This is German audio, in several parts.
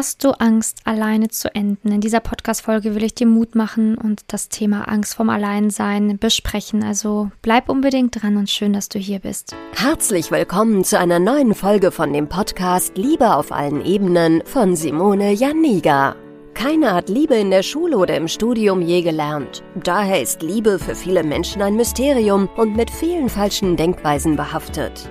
Hast du Angst, alleine zu enden? In dieser Podcast-Folge will ich dir Mut machen und das Thema Angst vom Alleinsein besprechen. Also bleib unbedingt dran und schön, dass du hier bist. Herzlich willkommen zu einer neuen Folge von dem Podcast Liebe auf allen Ebenen von Simone Janiga. Keiner hat Liebe in der Schule oder im Studium je gelernt. Daher ist Liebe für viele Menschen ein Mysterium und mit vielen falschen Denkweisen behaftet.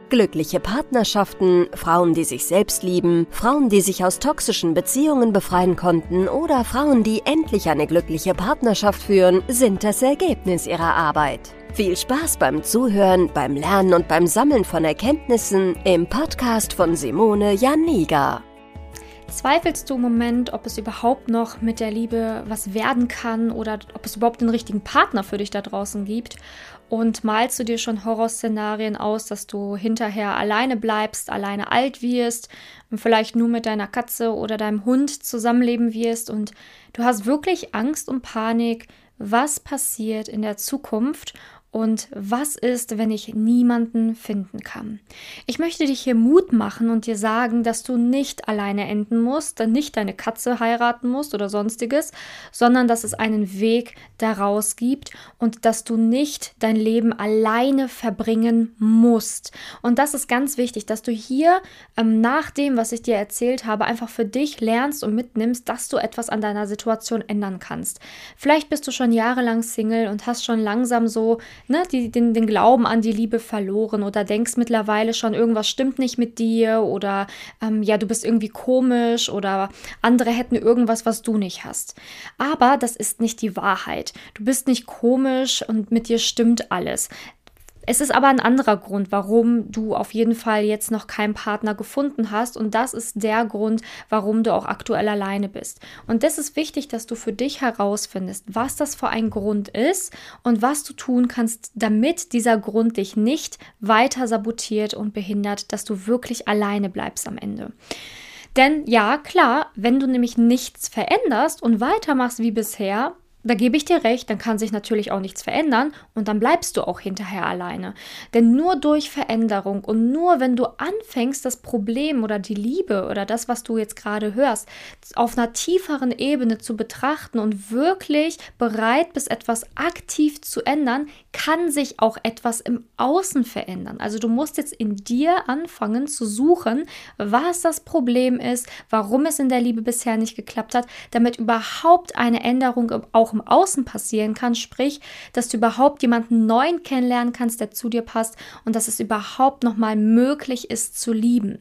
Glückliche Partnerschaften, Frauen, die sich selbst lieben, Frauen, die sich aus toxischen Beziehungen befreien konnten oder Frauen, die endlich eine glückliche Partnerschaft führen, sind das Ergebnis ihrer Arbeit. Viel Spaß beim Zuhören, beim Lernen und beim Sammeln von Erkenntnissen im Podcast von Simone Janiga. Zweifelst du im Moment, ob es überhaupt noch mit der Liebe was werden kann oder ob es überhaupt einen richtigen Partner für dich da draußen gibt? Und malst du dir schon Horrorszenarien aus, dass du hinterher alleine bleibst, alleine alt wirst und vielleicht nur mit deiner Katze oder deinem Hund zusammenleben wirst? Und du hast wirklich Angst und Panik, was passiert in der Zukunft und was ist, wenn ich niemanden finden kann? Ich möchte dich hier Mut machen und dir sagen, dass du nicht alleine enden musst, nicht deine Katze heiraten musst oder sonstiges, sondern dass es einen Weg daraus gibt und dass du nicht dein Leben alleine verbringen musst. Und das ist ganz wichtig, dass du hier ähm, nach dem, was ich dir erzählt habe, einfach für dich lernst und mitnimmst, dass du etwas an deiner Situation ändern kannst. Vielleicht bist du schon jahrelang Single und hast schon langsam so ne, die, den, den Glauben an die Liebe verloren oder denkst mittlerweile schon, irgendwas stimmt nicht mit dir oder ähm, ja, du bist irgendwie komisch oder andere hätten irgendwas, was du nicht hast. Aber das ist nicht die Wahrheit. Du bist nicht komisch und mit dir stimmt alles. Es ist aber ein anderer Grund, warum du auf jeden Fall jetzt noch keinen Partner gefunden hast. Und das ist der Grund, warum du auch aktuell alleine bist. Und das ist wichtig, dass du für dich herausfindest, was das für ein Grund ist und was du tun kannst, damit dieser Grund dich nicht weiter sabotiert und behindert, dass du wirklich alleine bleibst am Ende. Denn ja, klar, wenn du nämlich nichts veränderst und weitermachst wie bisher, da gebe ich dir recht, dann kann sich natürlich auch nichts verändern und dann bleibst du auch hinterher alleine. Denn nur durch Veränderung und nur wenn du anfängst, das Problem oder die Liebe oder das, was du jetzt gerade hörst, auf einer tieferen Ebene zu betrachten und wirklich bereit bist, etwas aktiv zu ändern, kann sich auch etwas im Außen verändern. Also du musst jetzt in dir anfangen zu suchen, was das Problem ist, warum es in der Liebe bisher nicht geklappt hat, damit überhaupt eine Änderung auch auch im Außen passieren kann, sprich, dass du überhaupt jemanden neuen kennenlernen kannst, der zu dir passt und dass es überhaupt nochmal möglich ist zu lieben.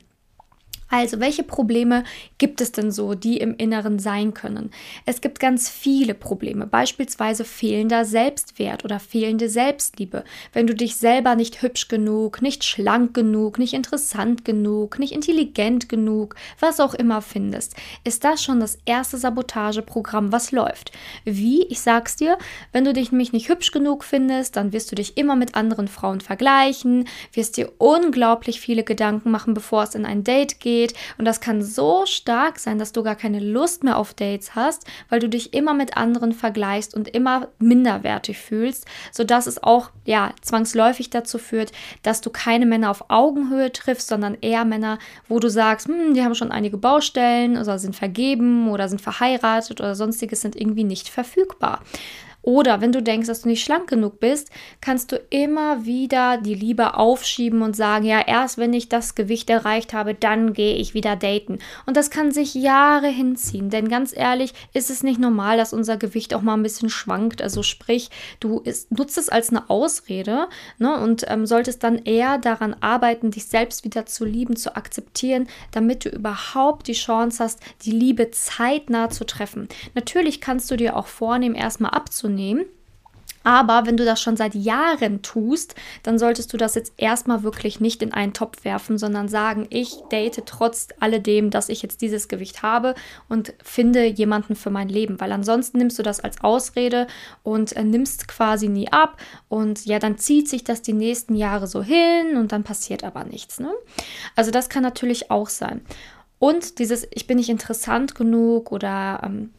Also, welche Probleme gibt es denn so, die im Inneren sein können? Es gibt ganz viele Probleme, beispielsweise fehlender Selbstwert oder fehlende Selbstliebe. Wenn du dich selber nicht hübsch genug, nicht schlank genug, nicht interessant genug, nicht intelligent genug, was auch immer findest, ist das schon das erste Sabotageprogramm, was läuft. Wie? Ich sag's dir, wenn du dich nämlich nicht hübsch genug findest, dann wirst du dich immer mit anderen Frauen vergleichen, wirst dir unglaublich viele Gedanken machen, bevor es in ein Date geht geht. Und das kann so stark sein, dass du gar keine Lust mehr auf Dates hast, weil du dich immer mit anderen vergleichst und immer minderwertig fühlst, sodass es auch ja zwangsläufig dazu führt, dass du keine Männer auf Augenhöhe triffst, sondern eher Männer, wo du sagst, hm, die haben schon einige Baustellen oder sind vergeben oder sind verheiratet oder sonstiges sind irgendwie nicht verfügbar. Oder wenn du denkst, dass du nicht schlank genug bist, kannst du immer wieder die Liebe aufschieben und sagen, ja, erst wenn ich das Gewicht erreicht habe, dann gehe ich wieder daten. Und das kann sich Jahre hinziehen, denn ganz ehrlich, ist es nicht normal, dass unser Gewicht auch mal ein bisschen schwankt. Also sprich, du ist, nutzt es als eine Ausrede ne, und ähm, solltest dann eher daran arbeiten, dich selbst wieder zu lieben, zu akzeptieren, damit du überhaupt die Chance hast, die Liebe zeitnah zu treffen. Natürlich kannst du dir auch vornehmen, erstmal abzunehmen nehmen. Aber wenn du das schon seit Jahren tust, dann solltest du das jetzt erstmal wirklich nicht in einen Topf werfen, sondern sagen, ich date trotz alledem, dass ich jetzt dieses Gewicht habe und finde jemanden für mein Leben, weil ansonsten nimmst du das als Ausrede und äh, nimmst quasi nie ab und ja, dann zieht sich das die nächsten Jahre so hin und dann passiert aber nichts. Ne? Also das kann natürlich auch sein. Und dieses, ich bin nicht interessant genug oder ähm,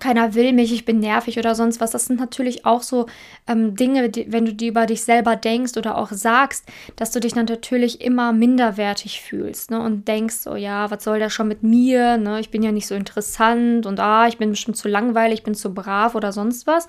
keiner will mich, ich bin nervig oder sonst was. Das sind natürlich auch so ähm, Dinge, die, wenn du die über dich selber denkst oder auch sagst, dass du dich dann natürlich immer minderwertig fühlst ne? und denkst, so ja, was soll der schon mit mir? Ne? Ich bin ja nicht so interessant und ah, ich bin bestimmt zu langweilig, ich bin zu brav oder sonst was.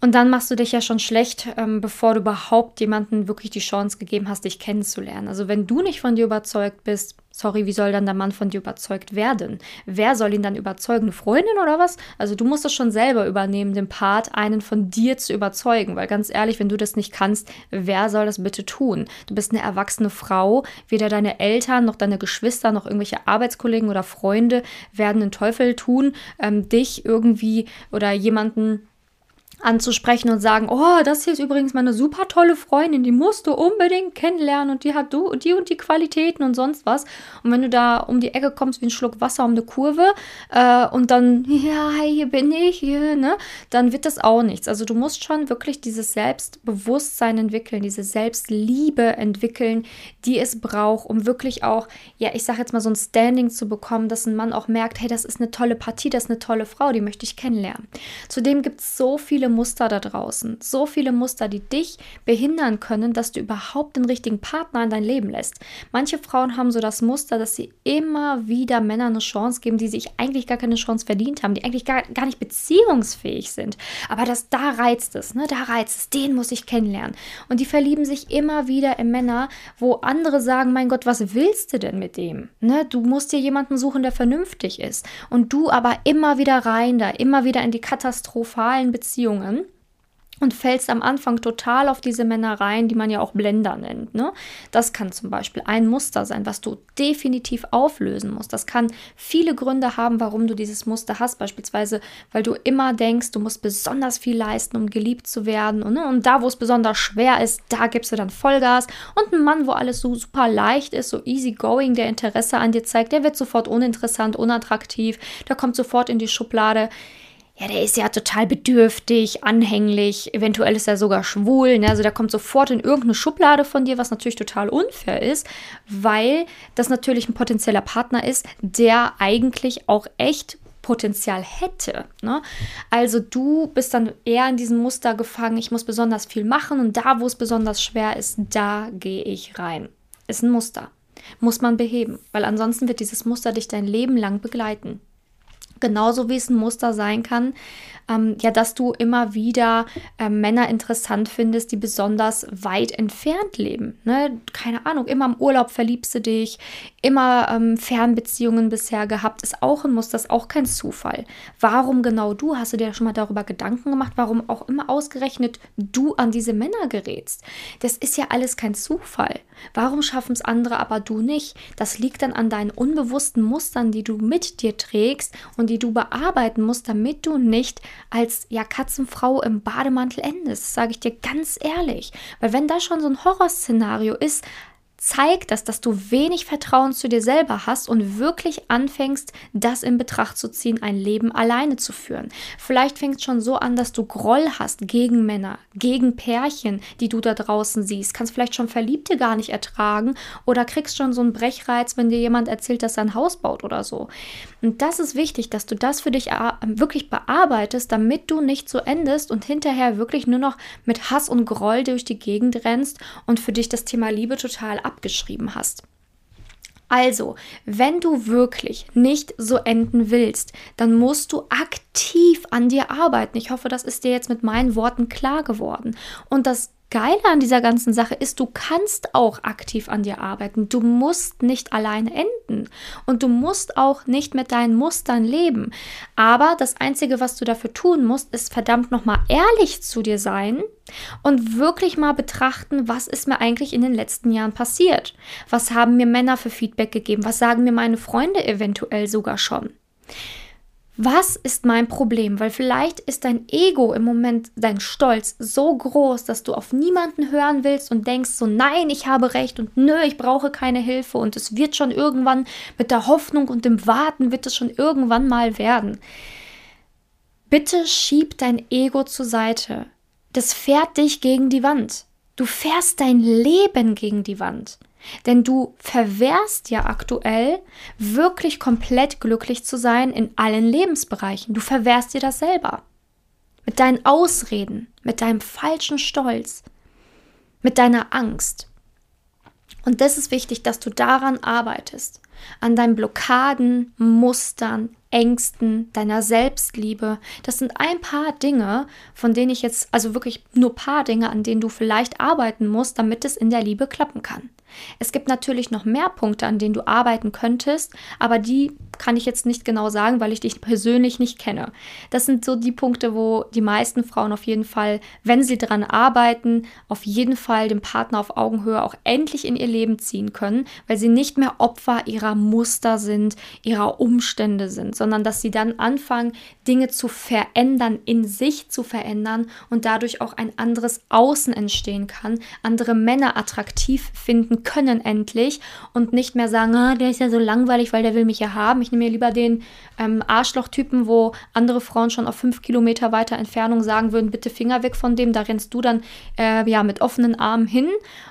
Und dann machst du dich ja schon schlecht, ähm, bevor du überhaupt jemanden wirklich die Chance gegeben hast, dich kennenzulernen. Also wenn du nicht von dir überzeugt bist, sorry, wie soll dann der Mann von dir überzeugt werden? Wer soll ihn dann überzeugen? Eine Freundin oder was? Also du musst es schon selber übernehmen, den Part, einen von dir zu überzeugen. Weil ganz ehrlich, wenn du das nicht kannst, wer soll das bitte tun? Du bist eine erwachsene Frau, weder deine Eltern noch deine Geschwister noch irgendwelche Arbeitskollegen oder Freunde werden den Teufel tun, ähm, dich irgendwie oder jemanden anzusprechen und sagen, oh, das hier ist übrigens meine super tolle Freundin, die musst du unbedingt kennenlernen und die hat du die und die Qualitäten und sonst was. Und wenn du da um die Ecke kommst wie ein Schluck Wasser um eine Kurve äh, und dann, ja, hier bin ich, hier, ne, dann wird das auch nichts. Also du musst schon wirklich dieses Selbstbewusstsein entwickeln, diese Selbstliebe entwickeln, die es braucht, um wirklich auch, ja, ich sag jetzt mal so ein Standing zu bekommen, dass ein Mann auch merkt, hey, das ist eine tolle Partie, das ist eine tolle Frau, die möchte ich kennenlernen. Zudem gibt es so viele viele Muster da draußen, so viele Muster, die dich behindern können, dass du überhaupt den richtigen Partner in dein Leben lässt. Manche Frauen haben so das Muster, dass sie immer wieder Männern eine Chance geben, die sich eigentlich gar keine Chance verdient haben, die eigentlich gar, gar nicht beziehungsfähig sind. Aber das, da reizt es, ne? da reizt es, den muss ich kennenlernen. Und die verlieben sich immer wieder in Männer, wo andere sagen, mein Gott, was willst du denn mit dem? Ne? Du musst dir jemanden suchen, der vernünftig ist. Und du aber immer wieder rein da, immer wieder in die katastrophalen Beziehungen Beziehungen und fällst am Anfang total auf diese Männer rein, die man ja auch Blender nennt. Ne? Das kann zum Beispiel ein Muster sein, was du definitiv auflösen musst. Das kann viele Gründe haben, warum du dieses Muster hast. Beispielsweise, weil du immer denkst, du musst besonders viel leisten, um geliebt zu werden. Und, ne? und da, wo es besonders schwer ist, da gibst du dann Vollgas. Und ein Mann, wo alles so super leicht ist, so easy going, der Interesse an dir zeigt, der wird sofort uninteressant, unattraktiv, der kommt sofort in die Schublade ja, der ist ja total bedürftig, anhänglich, eventuell ist er sogar schwul. Ne? Also der kommt sofort in irgendeine Schublade von dir, was natürlich total unfair ist, weil das natürlich ein potenzieller Partner ist, der eigentlich auch echt Potenzial hätte. Ne? Also du bist dann eher in diesem Muster gefangen, ich muss besonders viel machen und da, wo es besonders schwer ist, da gehe ich rein. Ist ein Muster. Muss man beheben, weil ansonsten wird dieses Muster dich dein Leben lang begleiten. Genauso wie es ein Muster sein kann, ähm, ja, dass du immer wieder äh, Männer interessant findest, die besonders weit entfernt leben. Ne? Keine Ahnung, immer im Urlaub verliebst du dich, immer ähm, Fernbeziehungen bisher gehabt, ist auch ein Muster, ist auch kein Zufall. Warum genau du? Hast du dir schon mal darüber Gedanken gemacht, warum auch immer ausgerechnet du an diese Männer gerätst? Das ist ja alles kein Zufall. Warum schaffen es andere, aber du nicht? Das liegt dann an deinen unbewussten Mustern, die du mit dir trägst und die du bearbeiten musst, damit du nicht als ja Katzenfrau im Bademantel endest, sage ich dir ganz ehrlich. Weil wenn das schon so ein Horrorszenario ist, zeigt das, dass du wenig Vertrauen zu dir selber hast und wirklich anfängst, das in Betracht zu ziehen, ein Leben alleine zu führen. Vielleicht fängt es schon so an, dass du Groll hast gegen Männer, gegen Pärchen, die du da draußen siehst. Kannst vielleicht schon Verliebte gar nicht ertragen oder kriegst schon so einen Brechreiz, wenn dir jemand erzählt, dass er ein Haus baut oder so. Und das ist wichtig, dass du das für dich äh, wirklich bearbeitest, damit du nicht so endest und hinterher wirklich nur noch mit Hass und Groll durch die Gegend rennst und für dich das Thema Liebe total abgeschrieben hast. Also, wenn du wirklich nicht so enden willst, dann musst du aktiv an dir arbeiten. Ich hoffe, das ist dir jetzt mit meinen Worten klar geworden. Und das Geile an dieser ganzen Sache ist, du kannst auch aktiv an dir arbeiten. Du musst nicht alleine enden und du musst auch nicht mit deinen Mustern leben. Aber das Einzige, was du dafür tun musst, ist verdammt nochmal ehrlich zu dir sein und wirklich mal betrachten, was ist mir eigentlich in den letzten Jahren passiert? Was haben mir Männer für Feedback gegeben? Was sagen mir meine Freunde eventuell sogar schon? Was ist mein Problem? Weil vielleicht ist dein Ego im Moment, dein Stolz so groß, dass du auf niemanden hören willst und denkst so, nein, ich habe recht und nö, ich brauche keine Hilfe und es wird schon irgendwann mit der Hoffnung und dem Warten wird es schon irgendwann mal werden. Bitte schieb dein Ego zur Seite. Das fährt dich gegen die Wand. Du fährst dein Leben gegen die Wand. Denn du verwehrst ja aktuell, wirklich komplett glücklich zu sein in allen Lebensbereichen. Du verwehrst dir das selber. Mit deinen Ausreden, mit deinem falschen Stolz, mit deiner Angst. Und das ist wichtig, dass du daran arbeitest, an deinen Blockaden, Mustern, Ängsten, deiner Selbstliebe. Das sind ein paar Dinge, von denen ich jetzt, also wirklich nur paar Dinge, an denen du vielleicht arbeiten musst, damit es in der Liebe klappen kann. Es gibt natürlich noch mehr Punkte, an denen du arbeiten könntest, aber die kann ich jetzt nicht genau sagen, weil ich dich persönlich nicht kenne. Das sind so die Punkte, wo die meisten Frauen auf jeden Fall, wenn sie daran arbeiten, auf jeden Fall den Partner auf Augenhöhe auch endlich in ihr Leben ziehen können, weil sie nicht mehr Opfer ihrer Muster sind, ihrer Umstände sind, sondern dass sie dann anfangen, Dinge zu verändern, in sich zu verändern und dadurch auch ein anderes Außen entstehen kann, andere Männer attraktiv finden können endlich und nicht mehr sagen, ah, der ist ja so langweilig, weil der will mich ja haben. Ich nehme mir lieber den ähm, Arschloch-Typen, wo andere Frauen schon auf fünf Kilometer weiter Entfernung sagen würden, bitte Finger weg von dem. Da rennst du dann äh, ja mit offenen Armen hin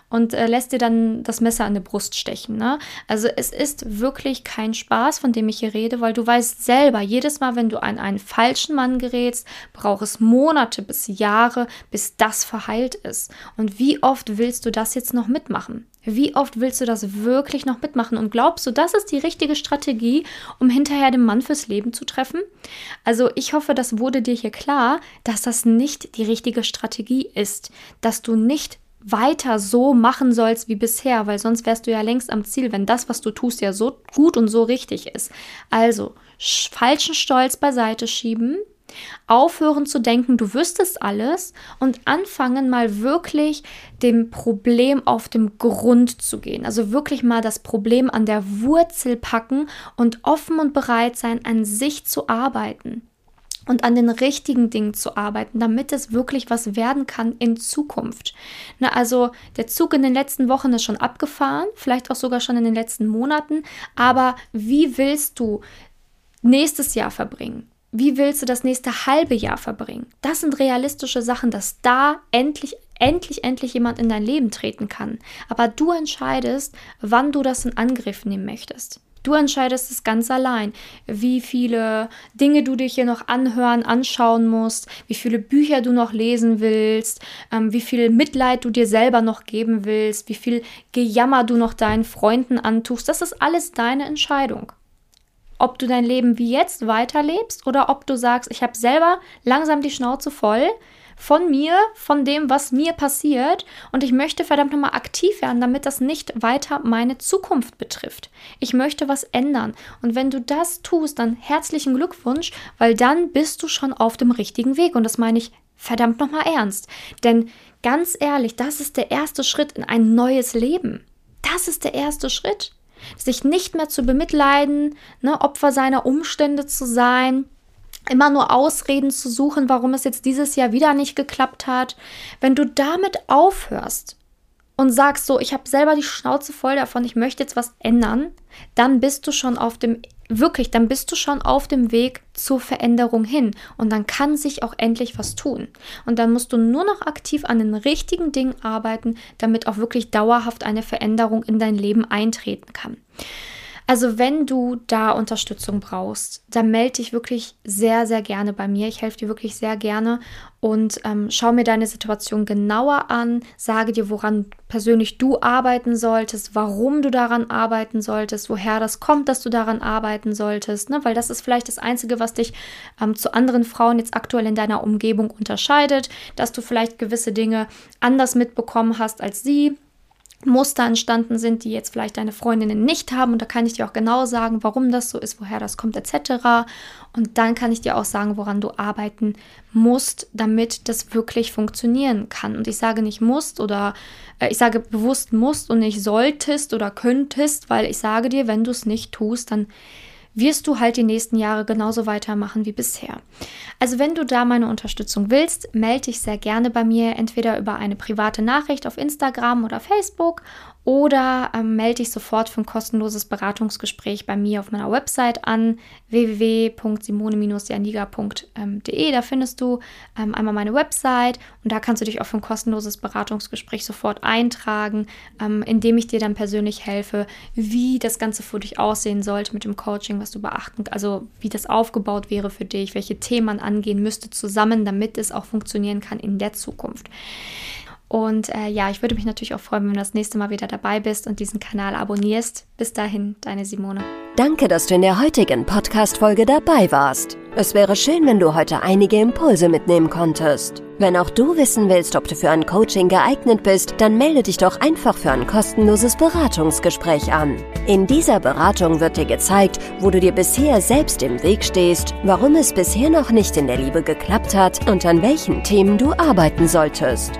und äh, lässt dir dann das Messer an der Brust stechen. Ne? Also es ist wirklich kein Spaß, von dem ich hier rede, weil du weißt selber, jedes Mal, wenn du an einen falschen Mann gerätst, braucht es Monate bis Jahre, bis das verheilt ist. Und wie oft willst du das jetzt noch mitmachen? Wie oft willst du das wirklich noch mitmachen? Und glaubst du, das ist die richtige Strategie, um hinterher den Mann fürs Leben zu treffen? Also ich hoffe, das wurde dir hier klar, dass das nicht die richtige Strategie ist, dass du nicht weiter so machen sollst wie bisher, weil sonst wärst du ja längst am Ziel, wenn das, was du tust, ja so gut und so richtig ist. Also falschen Stolz beiseite schieben, aufhören zu denken, du wüsstest alles und anfangen mal wirklich dem Problem auf dem Grund zu gehen. Also wirklich mal das Problem an der Wurzel packen und offen und bereit sein, an sich zu arbeiten und an den richtigen Dingen zu arbeiten, damit es wirklich was werden kann in Zukunft. Na, also der Zug in den letzten Wochen ist schon abgefahren, vielleicht auch sogar schon in den letzten Monaten, aber wie willst du nächstes Jahr verbringen? Wie willst du das nächste halbe Jahr verbringen? Das sind realistische Sachen, dass da endlich endlich, endlich jemand in dein Leben treten kann. Aber du entscheidest, wann du das in Angriff nehmen möchtest. Du entscheidest es ganz allein, wie viele Dinge du dich hier noch anhören, anschauen musst, wie viele Bücher du noch lesen willst, ähm, wie viel Mitleid du dir selber noch geben willst, wie viel Gejammer du noch deinen Freunden antust. Das ist alles deine Entscheidung. Ob du dein Leben wie jetzt weiterlebst oder ob du sagst, ich habe selber langsam die Schnauze voll, von mir, von dem, was mir passiert. Und ich möchte verdammt nochmal aktiv werden, damit das nicht weiter meine Zukunft betrifft. Ich möchte was ändern. Und wenn du das tust, dann herzlichen Glückwunsch, weil dann bist du schon auf dem richtigen Weg. Und das meine ich verdammt nochmal ernst. Denn ganz ehrlich, das ist der erste Schritt in ein neues Leben. Das ist der erste Schritt. Sich nicht mehr zu bemitleiden, ne, Opfer seiner Umstände zu sein, immer nur Ausreden zu suchen, warum es jetzt dieses Jahr wieder nicht geklappt hat. Wenn du damit aufhörst und sagst so, ich habe selber die Schnauze voll davon, ich möchte jetzt was ändern, dann bist du schon auf dem wirklich, dann bist du schon auf dem Weg zur Veränderung hin und dann kann sich auch endlich was tun. Und dann musst du nur noch aktiv an den richtigen Dingen arbeiten, damit auch wirklich dauerhaft eine Veränderung in dein Leben eintreten kann. Also wenn du da Unterstützung brauchst, dann melde dich wirklich sehr, sehr gerne bei mir. Ich helfe dir wirklich sehr gerne und ähm, schau mir deine Situation genauer an, sage dir, woran persönlich du arbeiten solltest, warum du daran arbeiten solltest, woher das kommt, dass du daran arbeiten solltest, ne? weil das ist vielleicht das Einzige, was dich ähm, zu anderen Frauen jetzt aktuell in deiner Umgebung unterscheidet, dass du vielleicht gewisse Dinge anders mitbekommen hast als sie Muster entstanden sind, die jetzt vielleicht deine Freundinnen nicht haben. Und da kann ich dir auch genau sagen, warum das so ist, woher das kommt, etc. Und dann kann ich dir auch sagen, woran du arbeiten musst, damit das wirklich funktionieren kann. Und ich sage nicht musst oder äh, ich sage bewusst musst und nicht solltest oder könntest, weil ich sage dir, wenn du es nicht tust, dann wirst du halt die nächsten Jahre genauso weitermachen wie bisher. Also wenn du da meine Unterstützung willst, melde dich sehr gerne bei mir, entweder über eine private Nachricht auf Instagram oder Facebook oder ähm, melde dich sofort für ein kostenloses Beratungsgespräch bei mir auf meiner Website an www.simone-janiga.de. Da findest du ähm, einmal meine Website und da kannst du dich auch für ein kostenloses Beratungsgespräch sofort eintragen, ähm, indem ich dir dann persönlich helfe, wie das Ganze für dich aussehen sollte mit dem Coaching, was du beachten, also wie das aufgebaut wäre für dich, welche Themen man angehen müsste zusammen, damit es auch funktionieren kann in der Zukunft. Und äh, ja, ich würde mich natürlich auch freuen, wenn du das nächste Mal wieder dabei bist und diesen Kanal abonnierst. Bis dahin, deine Simone. Danke, dass du in der heutigen Podcast-Folge dabei warst. Es wäre schön, wenn du heute einige Impulse mitnehmen konntest. Wenn auch du wissen willst, ob du für ein Coaching geeignet bist, dann melde dich doch einfach für ein kostenloses Beratungsgespräch an. In dieser Beratung wird dir gezeigt, wo du dir bisher selbst im Weg stehst, warum es bisher noch nicht in der Liebe geklappt hat und an welchen Themen du arbeiten solltest.